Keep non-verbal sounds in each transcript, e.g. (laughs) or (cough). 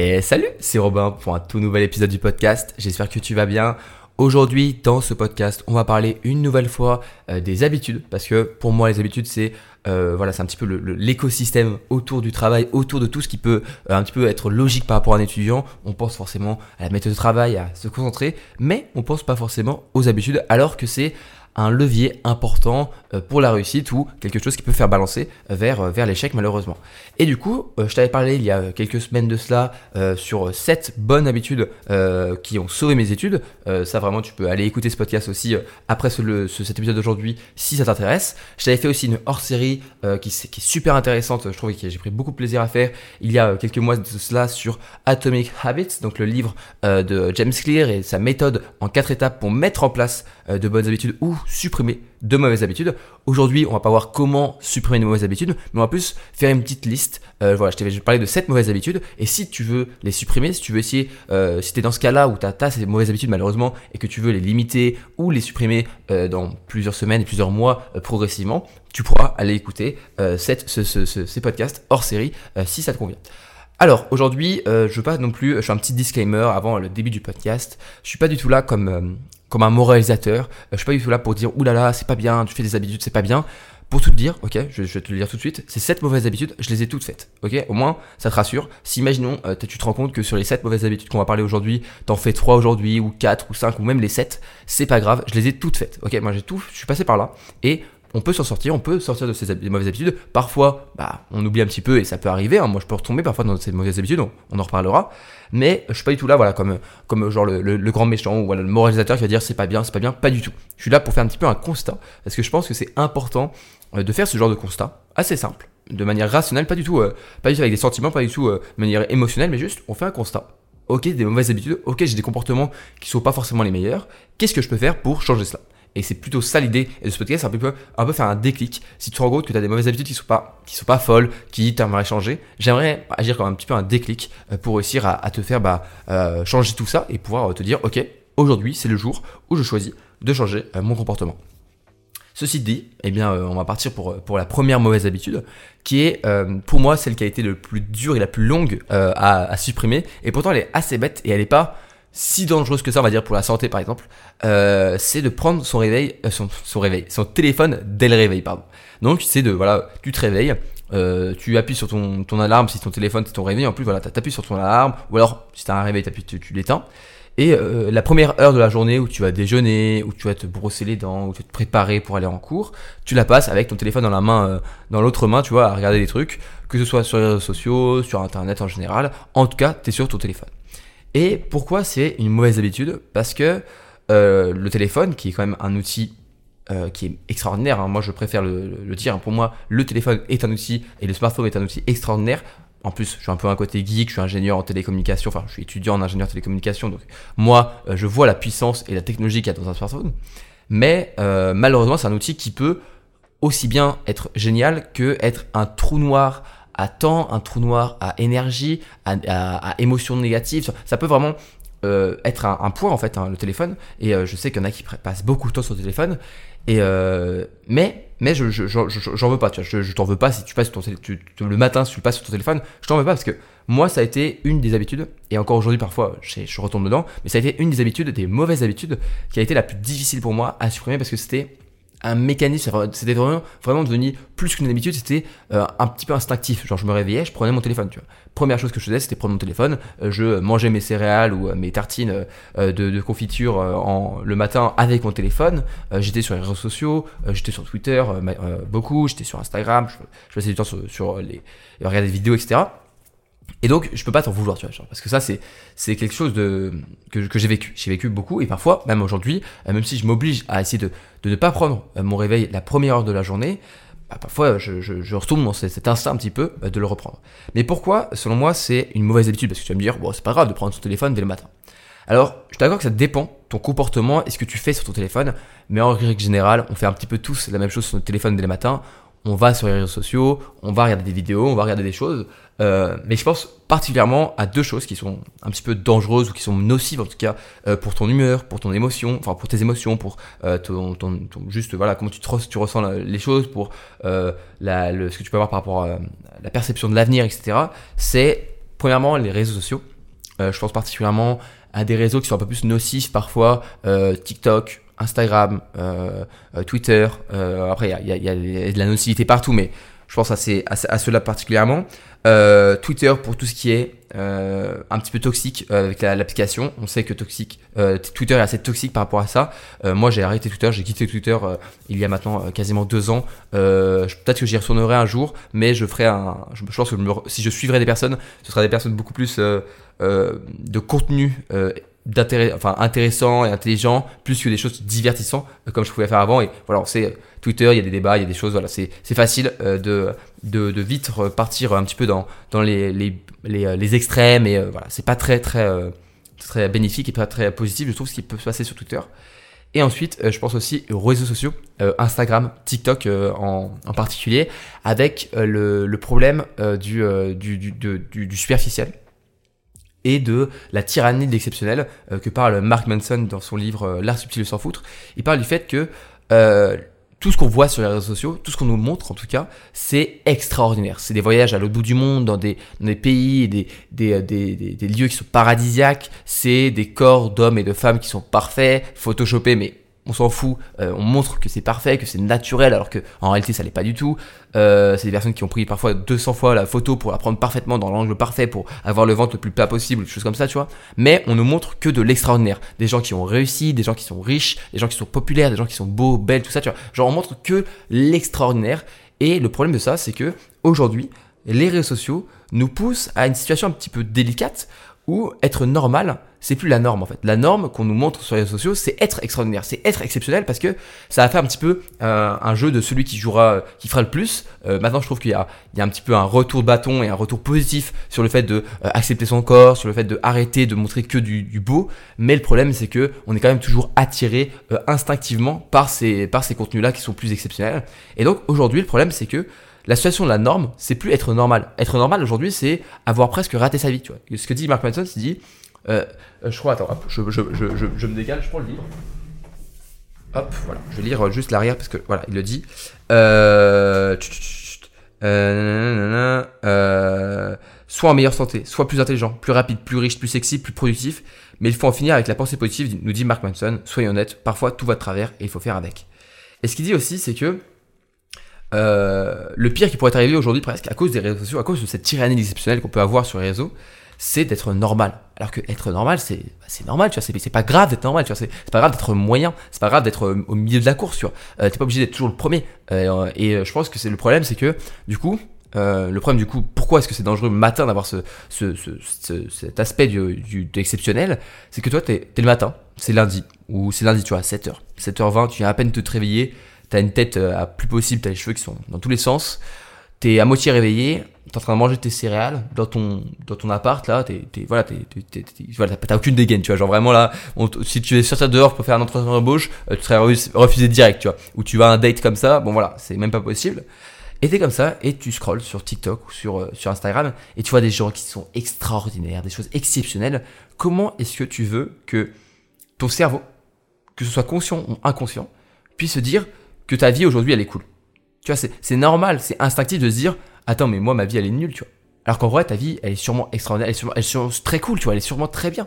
Et salut, c'est Robin pour un tout nouvel épisode du podcast. J'espère que tu vas bien. Aujourd'hui, dans ce podcast, on va parler une nouvelle fois euh, des habitudes, parce que pour moi, les habitudes, c'est euh, voilà, c'est un petit peu l'écosystème autour du travail, autour de tout ce qui peut euh, un petit peu être logique par rapport à un étudiant. On pense forcément à la méthode de travail, à se concentrer, mais on pense pas forcément aux habitudes, alors que c'est un levier important euh, pour la réussite ou quelque chose qui peut faire balancer vers, euh, vers l'échec malheureusement. Et du coup, euh, je t'avais parlé il y a quelques semaines de cela sur 7 bonnes habitudes qui ont sauvé mes études. ça vraiment, tu peux aller écouter ce podcast aussi après ce, cet épisode d'aujourd'hui si ça t'intéresse. Je t'avais fait aussi une hors-série qui, qui, est super intéressante, je trouve que j'ai pris beaucoup de plaisir à faire il y a quelques mois de cela sur Atomic Habits, donc le livre de James Clear et sa méthode en 4 étapes pour mettre en place de bonnes habitudes ou supprimer de mauvaises habitudes. Aujourd'hui, on va pas voir comment supprimer de mauvaises habitudes, mais on va plus faire une petite liste. Euh, voilà, je t'avais parlé de 7 mauvaises habitudes, et si tu veux les supprimer, si tu veux essayer, euh, si tu es dans ce cas-là où tu as, ces mauvaises habitudes malheureusement, et que tu veux les limiter ou les supprimer euh, dans plusieurs semaines et plusieurs mois progressivement, tu pourras aller écouter ces podcasts hors série si ça te convient. Alors aujourd'hui, je veux pas non plus, je fais un petit disclaimer avant le début du podcast. Je suis pas du tout là comme comme un moralisateur. Euh, je suis pas du tout là pour dire oulala, c'est pas bien, tu fais des habitudes, c'est pas bien. Pour tout te dire, ok, je, vais te le dire tout de suite, ces 7 mauvaises habitudes, je les ai toutes faites, ok Au moins, ça te rassure. Si imaginons, euh, tu te rends compte que sur les 7 mauvaises habitudes qu'on va parler aujourd'hui, t'en fais 3 aujourd'hui, ou 4, ou 5, ou même les 7, c'est pas grave, je les ai toutes faites, ok Moi j'ai tout, je suis passé par là, et on peut s'en sortir, on peut sortir de ces mauvaises habitudes. Parfois, bah, on oublie un petit peu et ça peut arriver. Hein. Moi, je peux retomber parfois dans ces mauvaises habitudes, on, en reparlera. Mais je suis pas du tout là, voilà, comme, comme genre le, grand méchant ou le moralisateur qui va dire c'est pas bien, c'est pas bien, pas du tout. Je suis là pour faire un petit peu un constat parce que je pense que c'est important euh, de faire ce genre de constat assez simple, de manière rationnelle, pas du tout, euh, pas du tout avec des sentiments, pas du tout euh, de manière émotionnelle, mais juste on fait un constat. Ok, des mauvaises habitudes, ok, j'ai des comportements qui sont pas forcément les meilleurs. Qu'est-ce que je peux faire pour changer cela? Et c'est plutôt ça l'idée de ce podcast, un peu, un peu faire un déclic. Si tu te rends compte que tu as des mauvaises habitudes qui sont sont pas folles, qui t'aimeraient changer, j'aimerais agir comme un petit peu un déclic euh, pour réussir à, te faire bah, euh, changer tout ça et pouvoir te dire, ok, aujourd'hui c'est le jour où je choisis de changer euh, mon comportement. Ceci dit, eh bien, on va partir pour, pour la première mauvaise habitude, qui est pour moi celle qui a été le plus dure et la plus longue à, à, supprimer. Et pourtant, elle est assez bête et elle n'est pas si dangereuse que ça, on va dire pour la santé par exemple, euh, c'est de prendre son réveil, euh, son, son, réveil, son téléphone dès le réveil, pardon. Donc c'est de voilà, tu te réveilles, euh, tu appuies sur ton, ton alarme si ton téléphone c'est ton réveil, en plus voilà, t'appuies sur ton alarme, ou alors si t'as un réveil, tu, tu l'éteins. Et euh, la première heure de la journée où tu vas déjeuner, où tu vas te brosser les dents, où tu vas te préparer pour aller en cours, tu la passes avec ton téléphone dans la main, euh, dans l'autre main, tu vois, à regarder des trucs, que ce soit sur les réseaux sociaux, sur internet en général. En tout cas, tu es sur ton téléphone. Et pourquoi c'est une mauvaise habitude? Parce que euh, le téléphone, qui est quand même un outil euh, qui est extraordinaire, hein, moi je préfère le, dire, pour moi le téléphone est un outil et le smartphone est un outil extraordinaire. En plus, je suis un peu un côté geek, je suis ingénieur en télécommunication, enfin je suis étudiant en ingénieur en télécommunication, donc moi euh, je vois la puissance et la technologie qu'il y a dans un smartphone. Mais malheureusement, c'est un outil qui peut aussi bien être génial que être un trou noir à temps, un trou noir à énergie, à, à, émotions négatives. Ça peut vraiment euh, être un, point en fait, hein, le téléphone. Et euh, je sais qu'il y en a qui passent beaucoup de temps sur le téléphone. Et euh, mais mais je j'en veux pas. Tu vois, je, t'en veux pas si tu passes ton le matin si tu passes sur ton téléphone. Je t'en veux pas parce que moi ça a été une des habitudes et encore aujourd'hui parfois je, je retombe dedans. Mais ça a été une des habitudes, des mauvaises habitudes qui a été la plus difficile pour moi à supprimer parce que c'était un mécanisme, c'était vraiment, vraiment devenu plus qu'une habitude, c'était euh, un petit peu instinctif. Genre je me réveillais, je prenais mon téléphone, tu vois. Première chose que je faisais, c'était prendre mon téléphone, euh, je mangeais mes céréales ou euh, mes tartines de, confiture en, le matin avec mon téléphone, j'étais sur les réseaux sociaux, j'étais sur Twitter beaucoup, j'étais sur Instagram, je, je passais du temps sur, sur les, regarder des vidéos, etc. Et donc, je peux pas t'en vouloir, tu vois, parce que ça, c'est, c'est quelque chose de, que, j'ai vécu. J'ai vécu beaucoup, et parfois, même aujourd'hui, euh, même si je m'oblige à essayer de, de ne pas prendre euh, mon réveil la première heure de la journée, bah, parfois, je, je, retourne dans cet instinct un petit peu euh, de le reprendre. Mais pourquoi, selon moi, c'est une mauvaise habitude? Parce que tu vas me dire, bon, c'est pas grave de prendre son téléphone dès le matin. Alors, je suis d'accord que ça dépend, ton comportement et ce que tu fais sur ton téléphone, mais en règle générale, on fait un petit peu tous la même chose sur notre téléphone dès le matin on va sur les réseaux sociaux, on va regarder des vidéos, on va regarder des choses. Euh, mais je pense particulièrement à deux choses qui sont un petit peu dangereuses ou qui sont nocives en tout cas euh, pour ton humeur, pour ton émotion, enfin pour tes émotions, pour euh, ton, ton, juste voilà comment tu, te, tu ressens les choses, pour la, le, ce que tu peux avoir par rapport à la perception de l'avenir, etc. C'est premièrement les réseaux sociaux je pense particulièrement à des réseaux qui sont un peu plus nocifs parfois, TikTok, Instagram, Twitter. après, il y a, de la nocivité partout, mais je pense à, ces, à, ceux-là particulièrement. Euh, Twitter pour tout ce qui est euh, un petit peu toxique euh, avec l'application. On sait que toxique, Twitter est assez toxique par rapport à ça. Moi, j'ai arrêté Twitter, j'ai quitté Twitter il y a maintenant quasiment deux ans. Peut-être que j'y retournerai un jour, mais je ferai un. Je, pense que si je suivrai des personnes, ce sera des personnes beaucoup plus de contenu d'intérêt, enfin intéressant et intelligent, plus que des choses divertissantes comme je pouvais faire avant. Et voilà, on sait Twitter, il y a des débats, il y a des choses, voilà, c'est facile euh, de, de, vite repartir un petit peu dans, dans les, les, les, euh, les extrêmes et euh, voilà, c'est pas très, très, très bénéfique et pas très positif, je trouve, ce qui peut se passer sur Twitter. Et ensuite, je pense aussi aux réseaux sociaux, Instagram, TikTok en, en, particulier, avec le, le, problème du, du, du, du, superficiel et de la tyrannie de l'exceptionnel que parle Mark Manson dans son livre L'art subtil de s'en foutre. Il parle du fait que tout ce qu'on voit sur les réseaux sociaux, tout ce qu'on nous montre en tout cas, c'est extraordinaire. C'est des voyages à l'autre bout du monde, dans des, pays, des, des, lieux qui sont paradisiaques. C'est des corps d'hommes et de femmes qui sont parfaits, photoshopés, mais on s'en fout, euh, on montre que c'est parfait, que c'est naturel, alors que en réalité ça l'est pas du tout. Euh, c'est des personnes qui ont pris parfois 200 fois la photo pour la prendre parfaitement dans l'angle parfait, pour avoir le ventre le plus plat possible, des choses comme ça, tu vois. Mais on ne montre que de l'extraordinaire. Des gens qui ont réussi, des gens qui sont riches, des gens qui sont populaires, des gens qui sont beaux, belles, tout ça, tu vois. Genre on montre que l'extraordinaire. Et le problème de ça, c'est que aujourd'hui, les réseaux sociaux nous poussent à une situation un petit peu délicate où être normal, c'est plus la norme en fait. La norme qu'on nous montre sur les réseaux sociaux, c'est être extraordinaire, c'est être exceptionnel parce que ça va faire un petit peu euh, un jeu de celui qui jouera, qui fera le plus. Euh, maintenant, je trouve qu'il y y a un petit peu un retour de bâton et un retour positif sur le fait de euh, accepter son corps, sur le fait de arrêter de montrer que du, du beau. Mais le problème, c'est que on est quand même toujours attiré instinctivement par ces, par ces contenus-là qui sont plus exceptionnels. Et donc aujourd'hui, le problème, c'est que la situation de la norme, c'est plus être normal. Être normal aujourd'hui, c'est avoir presque raté sa vie. Tu vois. Ce que dit Mark Manson, c'est dit, euh, euh, je crois, attends, je, je, je, je, me décale, je prends le livre. Hop, voilà, je vais lire juste l'arrière parce que voilà, il le dit. Euh, euh, euh, soit en meilleure santé, soit plus intelligent, plus rapide, plus riche, plus sexy, plus productif. Mais il faut en finir avec la pensée positive, nous dit Mark Manson. Soyons honnêtes, parfois tout va de travers et il faut faire avec. Et ce qu'il dit aussi, c'est que euh, le pire qui pourrait arriver aujourd'hui presque à cause des réseaux sociaux, à cause de cette tyrannie exceptionnelle qu'on peut avoir sur les réseaux, c'est d'être normal. Alors que être normal, c'est c'est normal, tu vois, c'est pas grave d'être normal, tu vois, c'est pas grave d'être moyen, c'est pas grave d'être euh, au milieu de la course, tu vois. Euh, T'es pas obligé d'être toujours le premier. Et je pense que c'est le problème, c'est que du coup, euh, le problème du coup, pourquoi est-ce que c'est dangereux le matin d'avoir ce, ce, ce, cet aspect du, du exceptionnel C'est que toi, t'es es le matin, c'est lundi, ou c'est lundi, tu vois, à 7h. 7h20, tu viens à peine te réveiller, t'as une tête euh, à plus possible, t'as les cheveux qui sont dans tous les sens, t'es à moitié réveillé, t'es en train de manger tes céréales dans ton dans ton appart là, t'es t'es voilà t'as aucune dégaine, tu vois, genre vraiment là, si tu es sortir dehors pour faire un entretien d'embauche, euh, tu serais refusé direct, tu vois, ou tu vas un date comme ça, bon voilà, c'est même pas possible. Et t'es comme ça et tu scrolls sur TikTok ou sur euh, sur Instagram et tu vois des gens qui sont extraordinaires, des choses exceptionnelles. Comment est-ce que tu veux que ton cerveau, que ce soit conscient ou inconscient, puisse se dire que ta vie aujourd'hui elle est cool. Tu vois, c'est normal, c'est instinctif de se dire attends mais moi ma vie elle est nulle, tu vois. Alors qu'en vrai ta vie elle est sûrement extraordinaire, elle est sûrement, très cool, tu vois, elle est sûrement très bien.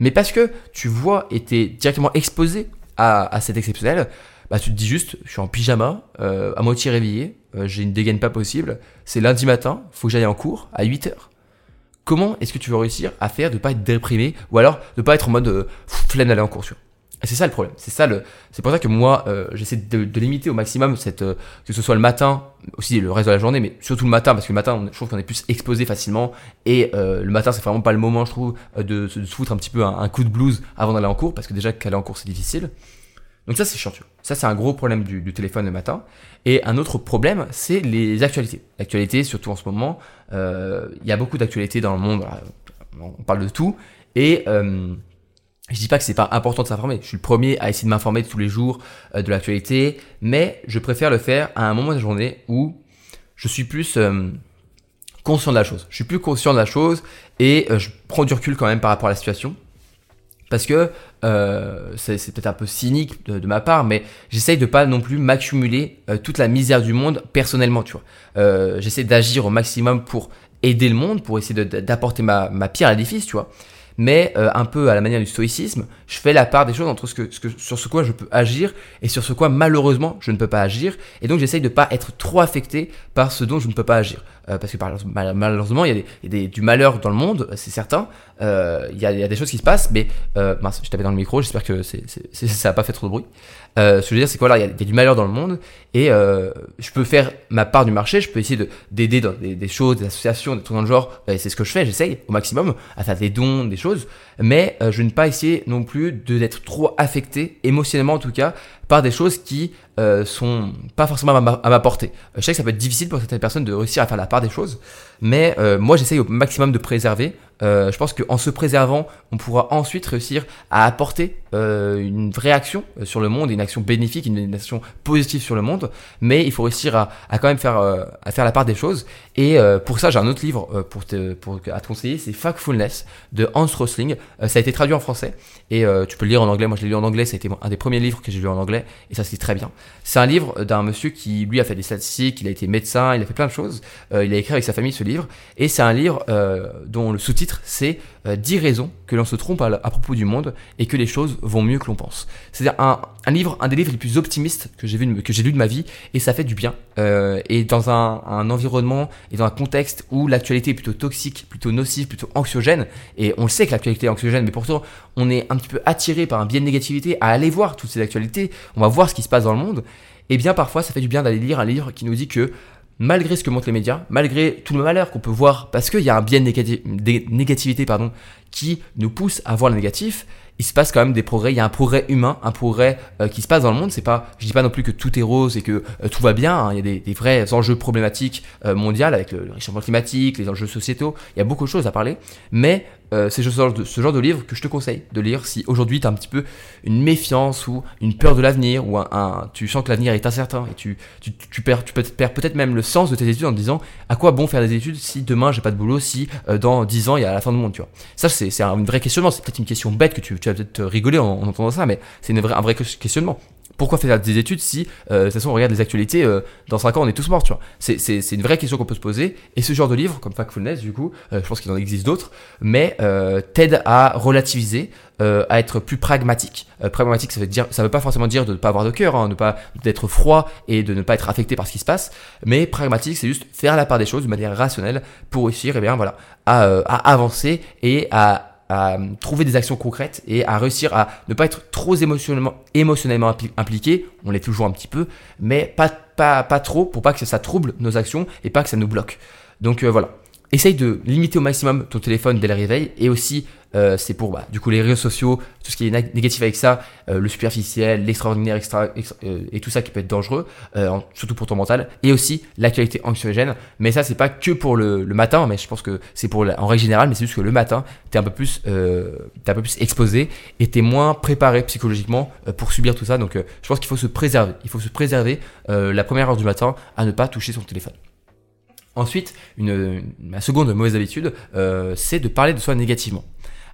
Mais parce que tu vois et t'es directement exposé à, à cet exceptionnel, bah tu te dis juste je suis en pyjama, euh, à moitié réveillé, euh, j'ai une dégaine pas possible, c'est lundi matin, faut que j'aille en cours à 8 heures. Comment est-ce que tu veux réussir à faire de pas être déprimé ou alors de pas être en mode euh, flemme d'aller en cours, tu vois? C'est ça le problème. C'est ça le. C'est pour ça que moi, euh, j'essaie de, limiter au maximum cette euh, que ce soit le matin, aussi le reste de la journée, mais surtout le matin parce que le matin, je trouve qu'on est plus exposé facilement et euh, le matin, c'est vraiment pas le moment, je trouve, de, de se foutre un petit peu un, coup de blues avant d'aller en cours parce que déjà qu'aller en cours c'est difficile. Donc ça c'est chiant. Ça c'est un gros problème du, du, téléphone le matin. Et un autre problème, c'est les actualités. L'actualité, surtout en ce moment, il y a beaucoup d'actualités dans le monde. On parle de tout et je dis pas que c'est pas important de s'informer. Je suis le premier à essayer de m'informer tous les jours euh, de l'actualité, mais je préfère le faire à un moment de la journée où je suis plus euh, conscient de la chose. Je suis plus conscient de la chose et euh, je prends du recul quand même par rapport à la situation. Parce que c'est peut-être un peu cynique de, ma part, mais j'essaye de pas non plus m'accumuler toute la misère du monde personnellement, tu vois. j'essaie d'agir au maximum pour aider le monde, pour essayer d'apporter ma, ma pierre à l'édifice, tu vois mais euh, un peu à la manière du stoïcisme, je fais la part des choses entre ce sur ce quoi je peux agir et sur ce quoi malheureusement je ne peux pas agir. Et donc j'essaye de pas être trop affecté par ce dont je ne peux pas agir. Euh, parce que malheureusement, il y a, du malheur dans le monde, c'est certain. Euh, il, y a, des choses qui se passent, mais euh, mince, je tapais dans le micro, j'espère que ça n'a pas fait trop de bruit. Ce que je veux dire, c'est que voilà, il y, a, du malheur dans le monde et je peux faire ma part du marché, je peux essayer de, d'aider dans des, choses, des associations, des trucs dans le genre, et c'est ce que je fais, j'essaye au maximum à faire des dons, des choses, mais je ne pas essayer non plus de d'être trop affecté, émotionnellement en tout cas, par des choses qui euh, sont pas forcément à ma, portée. Euh, je sais que ça peut être difficile pour certaines personnes de réussir à faire la part des choses, mais euh, moi j'essaye au maximum de préserver. Euh, je pense qu'en se préservant, on pourra ensuite réussir à apporter euh, une vraie action sur le monde, une action bénéfique, une, action positive sur le monde. Mais il faut réussir à, à quand même faire, à faire la part des choses. Et pour ça, j'ai un autre livre pour te, pour, à te conseiller, c'est Factfulness de Hans Rosling. ça a été traduit en français et tu peux le lire en anglais. Moi, je l'ai lu en anglais. Ça a été un des premiers livres que j'ai lu en anglais et ça se lit très bien. C'est un livre d'un monsieur qui, lui, a fait des statistiques, il a été médecin, il a fait plein de choses. Euh, il a écrit avec sa famille ce livre. Et c'est un livre euh, dont le sous-titre, c'est 10 euh, raisons que l'on se trompe à, propos du monde et que les choses vont mieux que l'on pense. C'est-à-dire un, livre, un des livres les plus optimistes que j'ai vu, que j'ai lu de ma vie, et ça fait du bien. Euh, et dans un, un, environnement et dans un contexte où l'actualité est plutôt toxique, plutôt nocive, plutôt anxiogène, et on le sait que l'actualité est anxiogène, mais pourtant on est un petit peu attiré par un biais de négativité à aller voir toutes ces actualités, on va voir ce qui se passe dans le monde, et bien parfois ça fait du bien d'aller lire un livre qui nous dit que malgré ce que montrent les médias, malgré tout le malheur qu'on peut voir, parce qu'il y a un biais de négativité pardon, qui nous pousse à voir le négatif, il se passe quand même des progrès. Il y a un progrès humain, un progrès euh, qui se passe dans le monde. C'est pas, je dis pas non plus que tout est rose et que euh, tout va bien. Hein. Il y a des, des, vrais enjeux problématiques euh, mondiaux avec le, le réchauffement climatique, les enjeux sociétaux. Il y a beaucoup de choses à parler. Mais euh, c'est ce genre, de, ce genre de livre que je te conseille de lire si aujourd'hui tu as un petit peu une méfiance ou une peur de l'avenir ou un, tu sens que l'avenir est incertain et tu, tu, tu perds, peut-être même le sens de tes études en te disant à quoi bon faire des études si demain j'ai pas de boulot, si euh, dans 10 ans il y a la fin du monde, tu vois. Ça c'est un vrai questionnement, c'est peut-être une question bête que tu, tu vas peut-être rigoler en, en, entendant ça, mais c'est un vrai questionnement pourquoi faire des études si, euh, de toute façon, on regarde les actualités, euh, dans 5 ans, on est tous morts, tu vois. C'est une vraie question qu'on peut se poser. Et ce genre de livre, comme Factfulness, du coup, euh, je pense qu'il en existe d'autres, mais euh, t'aide à relativiser, euh, à être plus pragmatique. pragmatique, ça veut dire, ça veut pas forcément dire de ne pas avoir de cœur, hein, de pas d'être froid et de ne pas être affecté par ce qui se passe. Mais pragmatique, c'est juste faire la part des choses de manière rationnelle pour réussir, eh bien voilà, à, à avancer et à à trouver des actions concrètes et à réussir à ne pas être trop émotionnellement, émotionnellement impliqué. On l'est toujours un petit peu, mais pas, pas, pas trop pour pas que ça trouble nos actions et pas que ça nous bloque. Donc euh, voilà. Essaye de limiter au maximum ton téléphone dès le réveil et aussi euh, c'est pour bah, du coup les réseaux sociaux, tout ce qui est négatif avec ça, euh, le superficiel, l'extraordinaire extra, euh, et tout ça qui peut être dangereux, surtout pour ton mental, et aussi l'actualité anxiogène. Mais ça c'est pas que pour le, le, matin, mais je pense que c'est pour en règle générale, mais c'est juste que le matin t'es un peu plus t'es un peu plus exposé et t'es moins préparé psychologiquement pour subir tout ça. Donc je pense qu'il faut se préserver, il faut se préserver la première heure du matin à ne pas toucher son téléphone. Ensuite, une, ma seconde mauvaise habitude, euh, c'est de parler de soi négativement.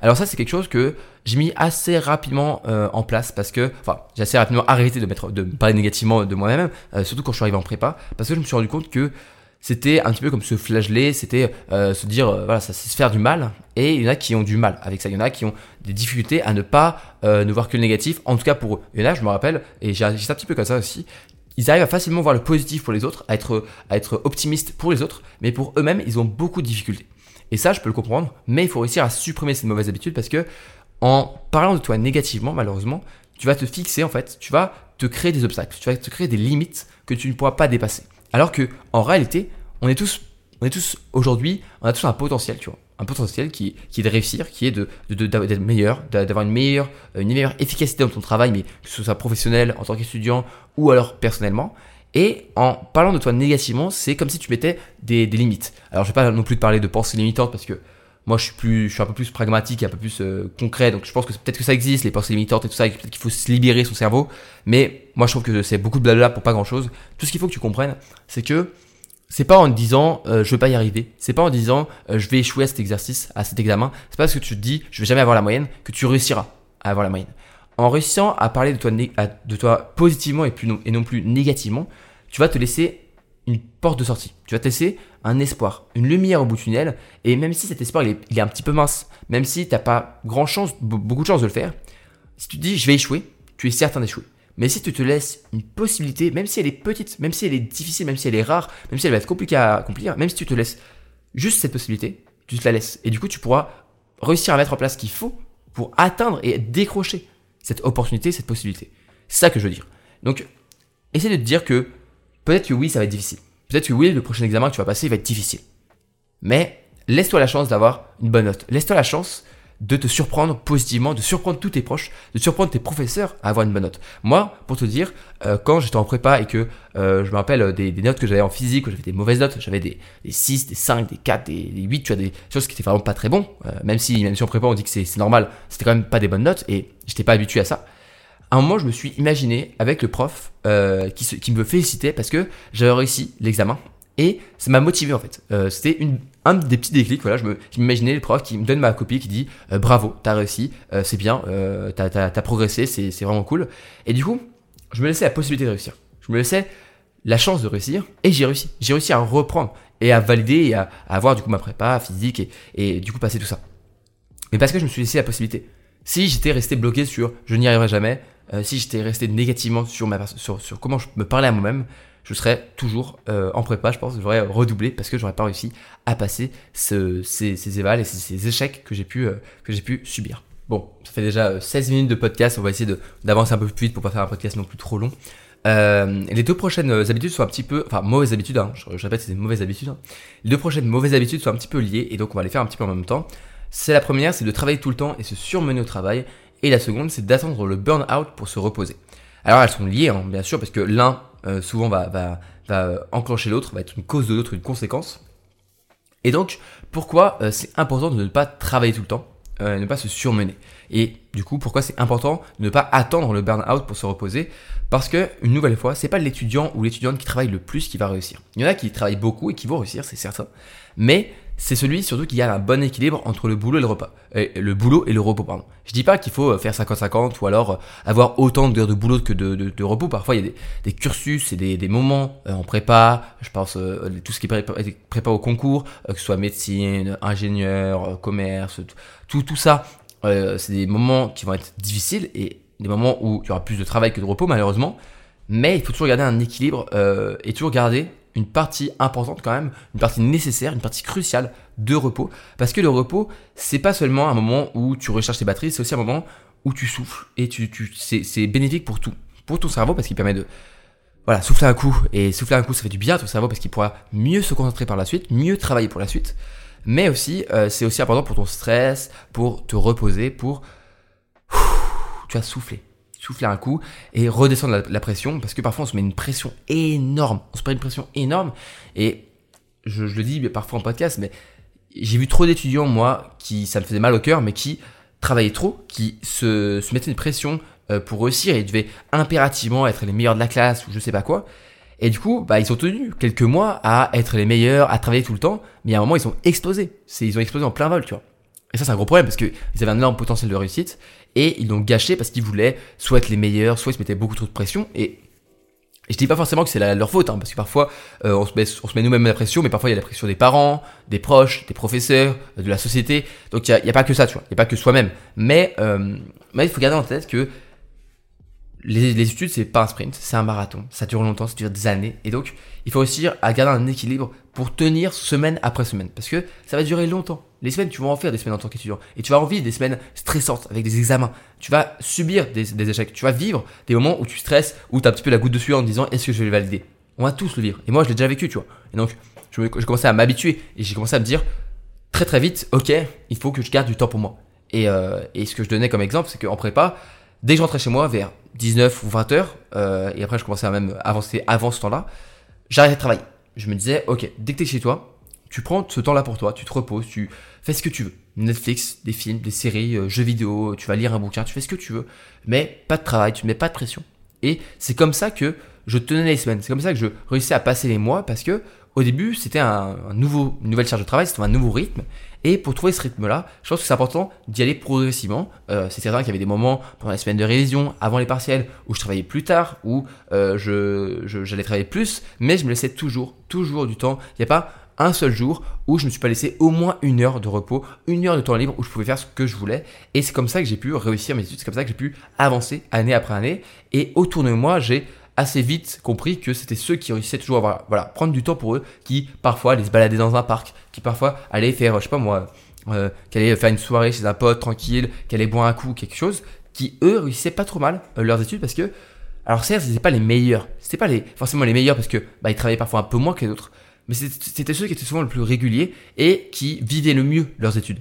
Alors ça, c'est quelque chose que j'ai mis assez rapidement euh, en place parce que, enfin, j'ai assez rapidement arrêté de mettre, de parler négativement de moi-même, euh, surtout quand je suis arrivé en prépa, parce que je me suis rendu compte que c'était un petit peu comme se flageller, c'était se dire, voilà, ça c'est se faire du mal. Et il y en a qui ont du mal avec ça. Il y en a qui ont des difficultés à ne pas ne voir que le négatif. En tout cas pour eux. Il y en a, je me rappelle, et j'ai un petit peu comme ça aussi ils arrivent à facilement voir le positif pour les autres, à être, à être optimistes pour les autres, mais pour eux-mêmes, ils ont beaucoup de difficultés. Et ça, je peux le comprendre, mais il faut réussir à supprimer cette mauvaise habitude parce que en parlant de toi négativement, malheureusement, tu vas te fixer en fait, tu vas te créer des obstacles, tu vas te créer des limites que tu ne pourras pas dépasser. Alors que en réalité, on est tous, on est tous aujourd'hui, on a tous un potentiel, tu vois potentiel qui, qui, est de réussir, qui est de, d'être meilleur, d'avoir une meilleure, une meilleure efficacité dans ton travail, mais que ce soit professionnel, en tant qu'étudiant ou alors personnellement. Et en parlant de toi négativement, c'est comme si tu mettais des, des, limites. Alors je vais pas non plus te parler de pensée limitante parce que moi je suis plus, je suis un peu plus pragmatique, un peu plus euh, concret, donc je pense que peut-être que ça existe, les pensées limitantes et tout ça, peut-être qu'il faut se libérer son cerveau. Mais moi je trouve que c'est beaucoup de blabla pour pas grand chose. Tout ce qu'il faut que tu comprennes, c'est que c'est pas en disant euh, je vais pas y arriver. C'est pas en disant euh, je vais échouer à cet exercice, à cet examen. C'est pas parce que tu te dis je vais jamais avoir la moyenne que tu réussiras à avoir la moyenne. En réussissant à parler de toi, de toi positivement et, non, plus négativement, tu vas te laisser une porte de sortie. Tu vas te laisser un espoir, une lumière au bout du tunnel. Et même si cet espoir, il est, il est un petit peu mince, même si tu n'as pas grand chance, beaucoup de chance de le faire, si tu te dis je vais échouer, tu es certain d'échouer. Mais si tu te laisses une possibilité, même si elle est petite, même si elle est difficile, même si elle est rare, même si elle va être compliquée à accomplir, même si tu te laisses juste cette possibilité, tu te la laisses. Et du coup, tu pourras réussir à mettre en place ce qu'il faut pour atteindre et décrocher cette opportunité, cette possibilité. C'est ça que je veux dire. Donc, essaie de te dire que peut-être que oui, ça va être difficile. Peut-être que oui, le prochain examen que tu vas passer va être difficile. Mais laisse-toi la chance d'avoir une bonne note. Laisse-toi la chance de te surprendre positivement, de surprendre tous tes proches, de surprendre tes professeurs à avoir une bonne note. Moi, pour te dire, euh, quand j'étais en prépa et que euh, je me rappelle des, notes que j'avais en physique, où j'avais des mauvaises notes, j'avais des, 6, des 5, des 4, des, 8, tu vois, des choses qui étaient vraiment pas très bon, euh, même si même si en prépa on dit que c'est normal, c'était quand même pas des bonnes notes et j'étais pas habitué à ça. À un moment, je me suis imaginé avec le prof qui, qui me félicitait parce que j'avais réussi l'examen et ça m'a motivé en fait. Euh, c'était une, un des petits déclics. Voilà, je m'imaginais le prof qui me donne ma copie, qui dit euh, bravo, t'as réussi, euh, c'est bien, t'as as, progressé, c'est vraiment cool. Et du coup, je me laissais la possibilité de réussir. Je me laissais la chance de réussir et j'ai réussi. J'ai réussi à reprendre et à valider et à, avoir du coup ma prépa physique et, et, du coup passer tout ça. Mais parce que je me suis laissé la possibilité. Si j'étais resté bloqué sur je n'y arriverai jamais, si j'étais resté négativement sur, ma, sur, sur comment je me parlais à moi-même, je serais toujours euh, en prépa, je pense, j'aurais redoublé parce que j'aurais pas réussi à passer ces, ces évals et ces, échecs que j'ai pu, euh, que j'ai pu subir. Bon, ça fait déjà 16 euh, minutes de podcast, on va essayer d'avancer un peu plus vite pour pas faire un podcast non plus trop long. les deux prochaines habitudes sont un petit peu, enfin mauvaises habitudes, hein, je, répète c'est des mauvaises habitudes. Hein. Les deux prochaines mauvaises habitudes sont un petit peu liées et donc on va les faire un petit peu en même temps. C'est la première, c'est de travailler tout le temps et se surmener au travail. Et la seconde, c'est d'attendre le burn-out pour se reposer. Alors elles sont liées, hein, bien sûr, parce que l'un euh, souvent va, va, va enclencher l'autre, va être une cause de l'autre, une conséquence. Et donc, pourquoi euh, c'est important de ne pas travailler tout le temps, euh, ne pas se surmener? Et du coup, pourquoi c'est important de ne pas attendre le burn-out pour se reposer? Parce que, une nouvelle fois, c'est pas l'étudiant ou l'étudiante qui travaille le plus qui va réussir. Il y en a qui travaillent beaucoup et qui vont réussir, c'est certain. Mais c'est celui surtout qui a un bon équilibre entre le boulot et le repas. Le boulot et le repos, pardon. Je dis pas qu'il faut euh, faire 50-50 ou alors euh, avoir autant de boulot que de, de, repos. Parfois, il y a des, cursus et des, moments euh, en prépa. Je pense tout ce qui est prépa, au concours, que ce soit médecine, ingénieur, commerce, tout, tout ça. c'est des moments qui vont être difficiles et des moments où il y aura plus de travail que de repos, malheureusement. Mais il faut toujours garder un équilibre et toujours garder une partie importante quand même, une partie nécessaire, une partie cruciale de repos. Parce que le repos, c'est pas seulement un moment où tu recharges tes batteries, c'est aussi un moment où tu souffles. Et c'est bénéfique pour tout. Pour ton cerveau parce qu'il permet de voilà, souffler un coup. Et souffler un coup, ça fait du bien à ton cerveau parce qu'il pourra mieux se concentrer par la suite, mieux travailler pour la suite. Mais aussi, euh, c'est aussi important pour ton stress, pour te reposer, pour... Tu vas souffler souffler un coup et redescendre la, pression parce que parfois on se met une pression énorme. On se met une pression énorme et je, le dis parfois en podcast, mais j'ai vu trop d'étudiants, moi, qui, ça me faisait mal au cœur, mais qui travaillaient trop, qui se, mettaient une pression euh, pour réussir et devaient impérativement être les meilleurs de la classe ou je sais pas quoi. Et du coup, bah, ils ont tenu quelques mois à être les meilleurs, à travailler tout le temps, mais à un moment, ils ont explosé. C'est, ils ont explosé en plein vol, tu vois. Et ça, c'est un gros problème parce qu'ils avaient un énorme potentiel de réussite et ils l'ont gâché parce qu'ils voulaient soit être les meilleurs, soit ils se mettaient beaucoup trop de pression. Et, je dis pas forcément que c'est leur faute, hein, parce que parfois euh, on se met, on se met nous-mêmes la pression, mais parfois il y a la pression des parents, des proches, des professeurs, de la société. Donc il n'y a, a, pas que ça, tu vois, il n'y a pas que soi-même. Mais, euh, mais il faut garder en tête que les, les études, c'est pas un sprint, c'est un marathon. Ça dure longtemps, ça dure des années. Et donc, il faut aussi à garder un équilibre pour tenir semaine après semaine. Parce que ça va durer longtemps. Les semaines, tu vas en faire des semaines en tant qu'étudiant. Et tu vas en vivre des semaines stressantes avec des examens. Tu vas subir des, échecs. Tu vas vivre des moments où tu stresses, où tu as un petit peu la goutte de sueur en disant est-ce que je vais le valider? On va tous le vivre. Et moi, je l'ai déjà vécu, tu vois. Et donc, j'ai commencé à m'habituer. Et j'ai commencé à me dire très très vite ok, il faut que je garde du temps pour moi. Et, euh, ce que je donnais comme exemple, c'est qu'en prépa, dès que je rentrais chez moi vers 19 ou 20 heures, euh, et après je commençais à même avancer avant ce temps-là, j'arrêtais de travailler. Je me disais, ok, dès que t'es chez toi, tu prends ce temps-là pour toi, tu te reposes, tu fais ce que tu veux. Netflix, des films, des séries, euh, jeux vidéo, tu vas lire un bouquin, tu fais ce que tu veux, mais pas de travail, tu ne mets pas de pression. Et c'est comme ça que je tenais les semaines. C'est comme ça que je réussissais à passer les mois parce que au début, c'était un, nouveau, une nouvelle charge de travail, c'était un nouveau rythme. Et pour trouver ce rythme-là, je pense que c'est important d'y aller progressivement. Euh, c'est certain qu'il y avait des moments pendant les semaines de révision, avant les partiels, où je travaillais plus tard, où euh, je, j'allais travailler plus, mais je me laissais toujours, toujours du temps. Il n'y a pas un seul jour où je me suis pas laissé au moins une heure de repos, une heure de temps libre où je pouvais faire ce que je voulais. Et c'est comme ça que j'ai pu réussir mes études, c'est comme ça que j'ai pu avancer année après année. Et autour de moi, j'ai assez vite compris que c'était ceux qui réussissaient toujours à prendre du temps pour eux, qui parfois allaient se balader dans un parc, qui parfois allaient faire, je sais pas moi, euh, qui allaient faire une soirée chez un pote tranquille, qui allaient boire un coup, quelque chose, qui eux réussissaient pas trop mal euh, leurs études parce que, alors certes, c'était pas les meilleurs, c'était pas les, forcément les meilleurs parce que, bah, ils travaillaient parfois un peu moins que les autres, mais c'était ceux qui étaient souvent le plus réguliers et qui vivaient le mieux leurs études.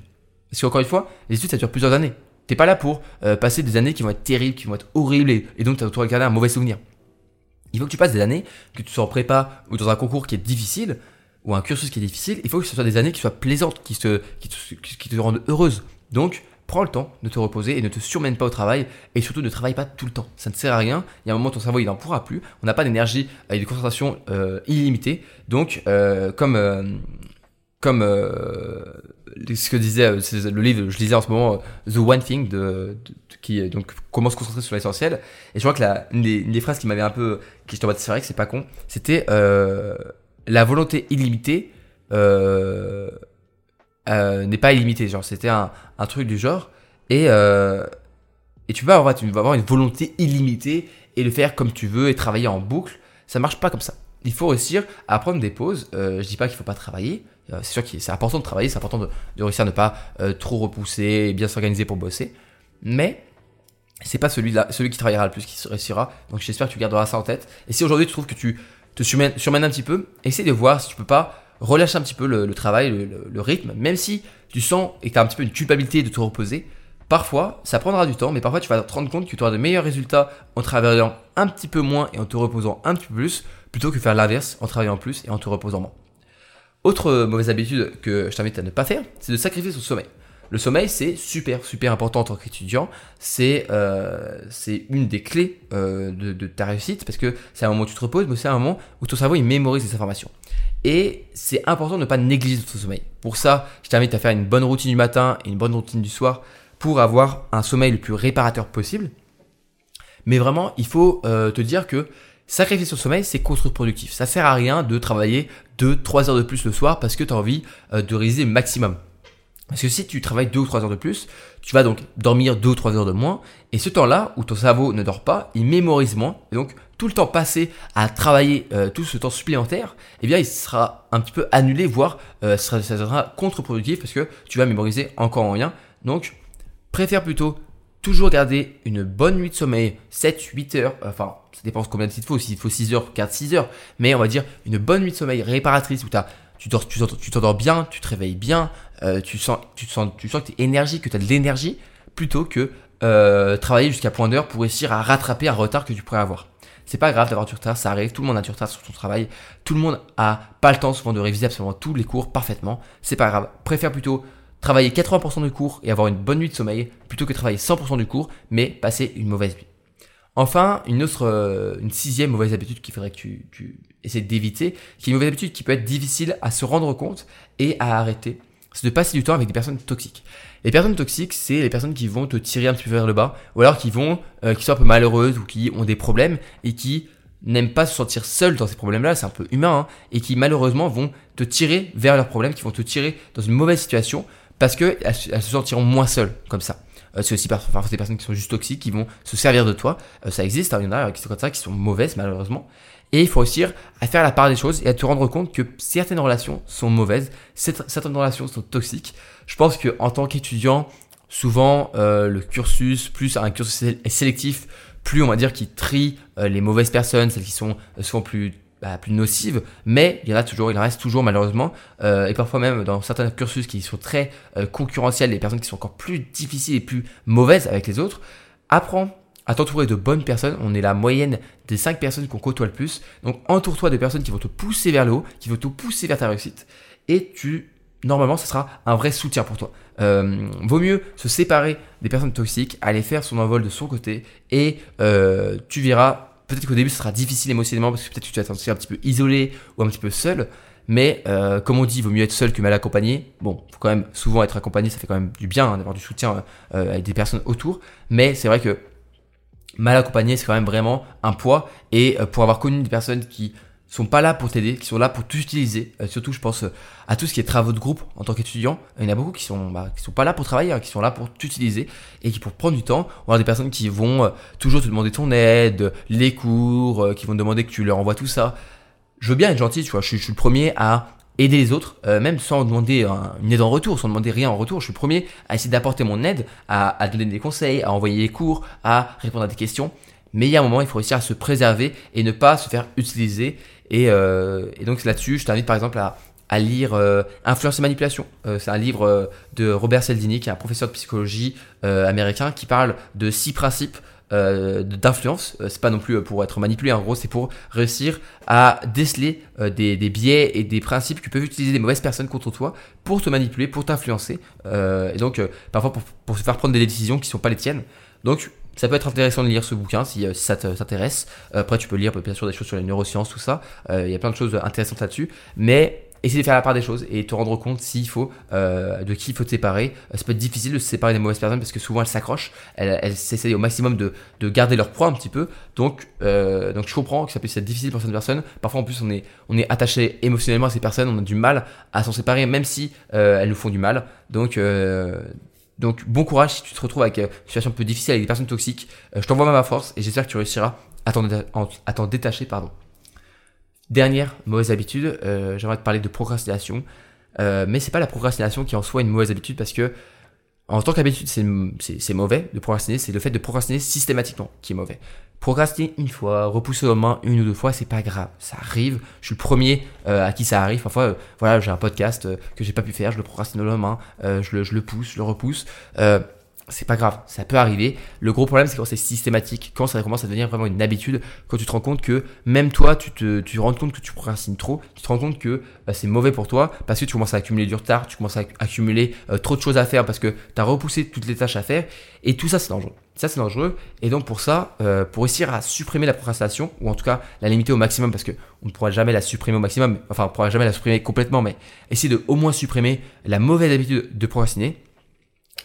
Parce qu'encore une fois, les études ça dure plusieurs années. T'es pas là pour euh, passer des années qui vont être terribles, qui vont être horribles et, donc tu vas garder un mauvais souvenir. Il faut que tu passes des années, que tu sois en prépa ou dans un concours qui est difficile, ou un cursus qui est difficile, il faut que ce soit des années qui soient plaisantes, qui qui te, qui te rendent heureuse. Donc, prends le temps de te reposer et ne te surmène pas au travail et surtout ne travaille pas tout le temps. Ça ne sert à rien. Il y a un moment ton cerveau il n'en pourra plus. On n'a pas d'énergie et de concentration euh, illimitée. Donc euh, comme euh, comme ce que disait le livre je lisais en ce moment The One Thing de, qui donc comment se concentrer sur l'essentiel et je crois que la, une, phrases qui m'avait un peu qui je en c'est vrai que c'est pas con c'était la volonté illimitée euh, euh, n'est pas illimité. Genre, c'était un, un, truc du genre. Et, euh, et tu vas, avoir, tu vas avoir une volonté illimitée et le faire comme tu veux et travailler en boucle. Ça marche pas comme ça. Il faut réussir à prendre des pauses. Euh, je dis pas qu'il faut pas travailler. Euh, c'est sûr que c'est important de travailler, c'est important de, de, réussir à ne pas trop repousser et bien s'organiser pour bosser. Mais c'est pas celui-là, celui qui travaillera le plus qui réussira. Donc j'espère que tu garderas ça en tête. Et si aujourd'hui tu trouves que tu te surmènes, surmènes un petit peu, essaie de voir si tu peux pas relâche un petit peu le, travail, le, rythme, même si tu sens et que tu as un petit peu une culpabilité de te reposer. Parfois, ça prendra du temps, mais parfois tu vas te rendre compte que tu auras de meilleurs résultats en travaillant un petit peu moins et en te reposant un petit peu plus, plutôt que faire l'inverse en travaillant plus et en te reposant moins. Autre mauvaise habitude que je t'invite à ne pas faire, c'est de sacrifier son sommeil. Le sommeil, c'est super, super important en tant qu'étudiant. C'est euh, une des clés euh, de, de, ta réussite parce que c'est un moment où tu te reposes, mais c'est un moment où ton cerveau il mémorise les informations. Et c'est important de ne pas négliger ton sommeil. Pour ça, je t'invite à faire une bonne routine du matin et une bonne routine du soir pour avoir un sommeil le plus réparateur possible. Mais vraiment, il faut euh, te dire que sacrifier son sommeil, c'est contre-productif. Ça sert à rien de travailler 2-3 heures de plus le soir parce que tu as envie euh, de réaliser maximum. Parce que si tu travailles 2 ou 3 heures de plus, tu vas donc dormir 2 ou 3 heures de moins. Et ce temps-là, où ton cerveau ne dort pas, il mémorise moins. Et donc, tout le temps passé à travailler euh, tout ce temps supplémentaire, eh bien, il sera un petit peu annulé, voire euh, ça, sera contre-productif parce que tu vas mémoriser encore en rien. Donc, préfère plutôt toujours garder une bonne nuit de sommeil, 7-8 heures, enfin, ça dépend combien de temps il faut, s'il faut 6 heures, 4-6 heures, mais on va dire une bonne nuit de sommeil réparatrice où as, tu t'endors tu, t'endors bien, tu te réveilles bien, euh, tu, sens, tu, sens, tu sens que tu es énergique, que tu as de l'énergie, plutôt que travailler jusqu'à point d'heure pour réussir à rattraper un retard que tu pourrais avoir. C'est pas grave d'avoir du retard, ça arrive, tout le monde a du retard sur son travail, tout le monde a pas le temps souvent de réviser absolument tous les cours parfaitement, c'est pas grave. Préfère plutôt travailler 80% du cours et avoir une bonne nuit de sommeil plutôt que travailler 100% du cours mais passer une mauvaise nuit. Enfin, une autre, euh, une sixième mauvaise habitude qu'il faudrait que tu, tu essaies d'éviter, qui est une mauvaise habitude qui peut être difficile à se rendre compte et à arrêter, c'est de passer du temps avec des personnes toxiques. Les personnes toxiques, c'est les personnes qui vont te tirer un petit peu vers le bas, ou alors qui vont, euh, qui sont un peu malheureuses ou qui ont des problèmes et qui n'aiment pas se sentir seules dans ces problèmes-là, c'est un peu humain, hein, et qui malheureusement vont te tirer vers leurs problèmes, qui vont te tirer dans une mauvaise situation parce qu'elles elles se sentiront moins seules comme ça. Euh, c'est aussi parfois des personnes qui sont juste toxiques, qui vont se servir de toi. Euh, ça existe, hein, il y en a qui sont comme ça, qui sont mauvaises malheureusement. Et il faut réussir à faire la part des choses et à te rendre compte que certaines relations sont mauvaises, certaines relations sont toxiques. Je pense que en tant qu'étudiant, souvent euh, le cursus, plus un cursus sélectif, plus on va dire qu'il trie euh, les mauvaises personnes, celles qui sont euh, souvent plus bah, plus nocives, mais il y en a toujours, il en reste toujours malheureusement, et parfois même dans certains cursus qui sont très concurrentiels, les personnes qui sont encore plus difficiles et plus mauvaises avec les autres, apprends à t'entourer de bonnes personnes. On est la moyenne des 5 personnes qu'on côtoie le plus. Donc entoure-toi de personnes qui vont te pousser vers le haut, qui vont te pousser vers ta réussite. Et tu, normalement, ce sera un vrai soutien pour toi. Euh, vaut mieux se séparer des personnes toxiques, aller faire son envol de son côté, et euh, tu verras peut-être qu'au début, ce sera difficile émotionnellement parce que peut-être que tu vas te sentir un petit peu isolé ou un petit peu seul. Mais euh, comme on dit, vaut mieux être seul que mal accompagné. Bon, faut quand même souvent être accompagné, ça fait quand même du bien hein, d'avoir du soutien avec des personnes autour. Mais c'est vrai que mal accompagné, c'est quand même vraiment un poids. Et pour avoir connu des personnes qui sont pas là pour t'aider, qui sont là pour t'utiliser. surtout, je pense à tout ce qui est travaux de groupe en tant qu'étudiant. Il y en a beaucoup qui sont, bah, qui sont pas là pour travailler, hein, qui sont là pour t'utiliser et qui pour prendre du temps. On a des personnes qui vont toujours te demander ton aide, les cours, qui vont te demander que tu leur envoies tout ça je veux bien être gentil, tu vois, je, suis le premier à aider les autres, euh, même sans demander une aide en retour, sans demander rien en retour. Je suis le premier à essayer d'apporter mon aide, à, donner des conseils, à envoyer des cours, à répondre à des questions. Mais il y a un moment, il faut réussir à se préserver et ne pas se faire utiliser. Et, euh, donc là-dessus, je t'invite par exemple à, lire euh, Influence et manipulation. c'est un livre de Robert Cialdini, qui est un professeur de psychologie américain, qui parle de six principes euh, d'influence. Euh, c'est pas non plus euh, pour être manipulé, en gros, c'est pour réussir à déceler des, biais et des principes que peuvent utiliser des mauvaises personnes contre toi pour te manipuler, pour t'influencer. et donc, parfois pour, se faire prendre des décisions qui sont pas les tiennes. Donc, ça peut être intéressant de lire ce bouquin si, ça t'intéresse. Après, tu peux lire bien sûr des choses sur les neurosciences, tout ça. Il y a plein de choses intéressantes là-dessus. Mais essayer de faire la part des choses et te rendre compte s'il faut euh, de qui il faut te séparer. Euh, ça peut être difficile de se séparer des mauvaises personnes parce que souvent elles s'accrochent, elles, elles s'essayent au maximum de, de, garder leur proie un petit peu. Donc, euh, je comprends que ça puisse être difficile pour certaines personnes. Parfois en plus on est, attaché émotionnellement à ces personnes, on a du mal à s'en séparer même si euh, elles nous font du mal. Donc euh, donc bon courage si tu te retrouves avec une situation un peu difficile avec des personnes toxiques. je t'envoie ma force et j'espère que tu réussiras à t'en détacher. Pardon. Dernière mauvaise habitude, euh, j'aimerais te parler de procrastination. Euh, mais c'est pas la procrastination qui en soi une mauvaise habitude parce que en tant qu'habitude c'est mauvais de procrastiner, c'est le fait de procrastiner systématiquement qui est mauvais. Procrastiner une fois, repousser aux mains une ou deux fois, c'est pas grave, ça arrive. Je suis le premier euh, à qui ça arrive. Parfois, voilà, j'ai un podcast que j'ai pas pu faire, je le procrastine aux mains, je le, je, le, pousse, je le repousse c'est pas grave, ça peut arriver. Le gros problème, c'est quand c'est systématique, quand ça commence à devenir vraiment une habitude, quand tu te rends compte que même toi, tu te, rends compte que tu procrastines trop, tu te rends compte que bah, c'est mauvais pour toi parce que tu commences à accumuler du retard, tu commences à accumuler euh, trop de choses à faire parce que tu as repoussé toutes les tâches à faire et tout ça, c'est dangereux. Ça, c'est dangereux. Et donc, pour ça, euh, pour réussir à supprimer la procrastination, ou en tout cas la limiter au maximum, parce qu'on ne pourra jamais la supprimer au maximum, enfin, on ne pourra jamais la supprimer complètement, mais essayer de au moins supprimer la mauvaise habitude de procrastiner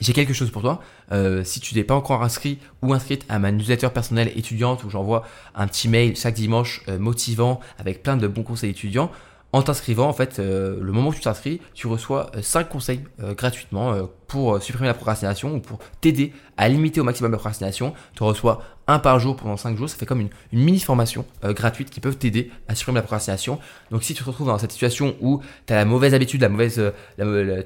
j'ai quelque chose pour toi. Euh, si tu n'es pas encore inscrit ou inscrite à ma newsletter personnelle étudiante où j'envoie un petit mail chaque dimanche euh, motivant avec plein de bons conseils étudiants, en t'inscrivant, en fait, euh, le moment où tu t'inscris, tu reçois 5 conseils gratuitement pour supprimer la procrastination ou pour t'aider à limiter au maximum la procrastination. Tu reçois un par jour pendant 5 jours. Ça fait comme une, mini formation gratuite qui peut t'aider à supprimer la procrastination. Donc si tu te retrouves dans cette situation où tu as la mauvaise habitude, la mauvaise,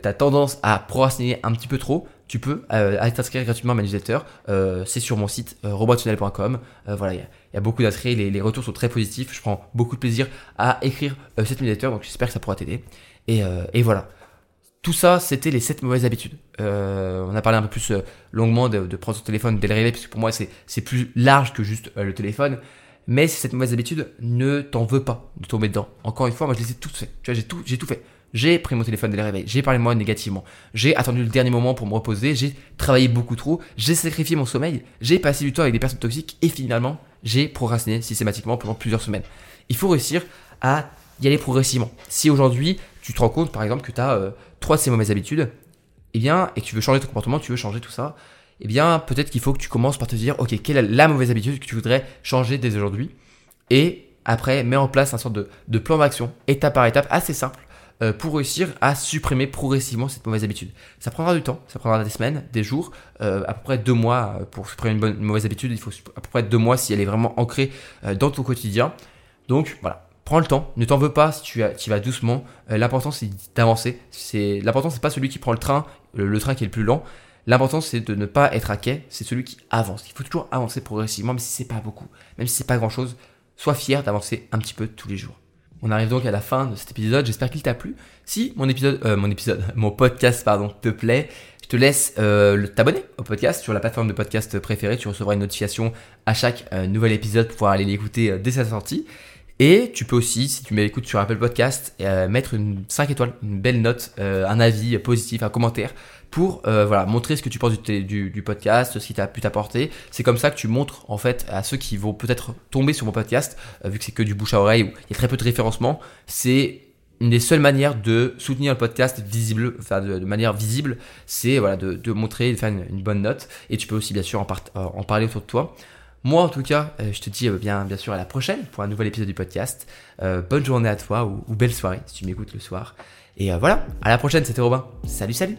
ta tendance à procrastiner un petit peu trop, tu peux euh, t'inscrire gratuitement à ma newsletter. Euh, c'est sur mon site euh, euh voilà, il y, a beaucoup d'inscrits, les, retours sont très positifs. Je prends beaucoup de plaisir à écrire cette newsletter, donc j'espère que ça pourra t'aider. Et, voilà. Tout ça, c'était les 7 mauvaises habitudes. on a parlé un peu plus longuement de, prendre son téléphone dès le réveil, parce que pour moi, c'est plus large que juste le téléphone. Mais cette mauvaise habitude, ne t'en veux pas de tomber dedans. Encore une fois, moi je les ai toutes faites. Tu vois, j'ai tout, tout fait. J'ai pris mon téléphone dès le réveil, j'ai parlé de moi négativement, j'ai attendu le dernier moment pour me reposer, j'ai travaillé beaucoup trop, j'ai sacrifié mon sommeil, j'ai passé du temps avec des personnes toxiques. Et finalement, j'ai procrastiné systématiquement pendant plusieurs semaines. Il faut réussir à y aller progressivement. Si aujourd'hui, tu te rends compte par exemple que tu as euh, trois de ces mauvaises habitudes, eh bien, et que tu veux changer ton comportement, tu veux changer tout ça, eh bien, peut-être qu'il faut que tu commences par te dire, ok, quelle est la mauvaise habitude que tu voudrais changer dès aujourd'hui? Et après, mets en place un sorte de, de plan d'action, étape par étape, assez simple, euh, pour réussir à supprimer progressivement cette mauvaise habitude. Ça prendra du temps, ça prendra des semaines, des jours, euh, à peu près deux mois euh, pour supprimer une, mauvaise habitude. Il faut à peu près deux mois si elle est vraiment ancrée dans ton quotidien. Donc voilà, prends le temps, ne t'en veux pas si tu, vas doucement. l'important c'est d'avancer. L'important c'est pas celui qui prend le train, le, train qui est le plus lent. L'important c'est de ne pas être à quai, c'est celui qui avance. Il faut toujours avancer progressivement, même si c'est pas beaucoup, même si c'est pas grand chose. Sois fier d'avancer un petit peu tous les jours. On arrive donc à la fin de cet épisode. J'espère qu'il t'a plu. Si mon épisode, euh, mon épisode, (laughs) mon podcast, pardon, te plaît, je te laisse euh, t'abonner au podcast sur la plateforme de podcast préférée. Tu recevras une notification à chaque euh, nouvel épisode pour pouvoir aller l'écouter dès sa sortie. Et tu peux aussi, si tu m'écoutes sur Apple Podcast, euh, mettre une 5 étoiles, une belle note, euh, un avis positif, un commentaire pour euh, voilà, montrer ce que tu penses du, podcast, ce qui t'a pu t'apporter. C'est comme ça que tu montres en fait à ceux qui vont peut-être tomber sur mon podcast, vu que c'est que du bouche à oreille, où il y a très peu de référencement, c'est une des seules manières de soutenir le podcast visible, enfin de, manière visible, c'est voilà, de, montrer, de faire une, bonne note. Et tu peux aussi bien sûr en, en parler autour de toi. Moi, en tout cas, euh, je te dis euh, bien, bien sûr à la prochaine pour un nouvel épisode du podcast. Euh, bonne journée à toi ou, belle soirée si tu m'écoutes le soir. Et voilà, à la prochaine, c'était Robin. Salut, salut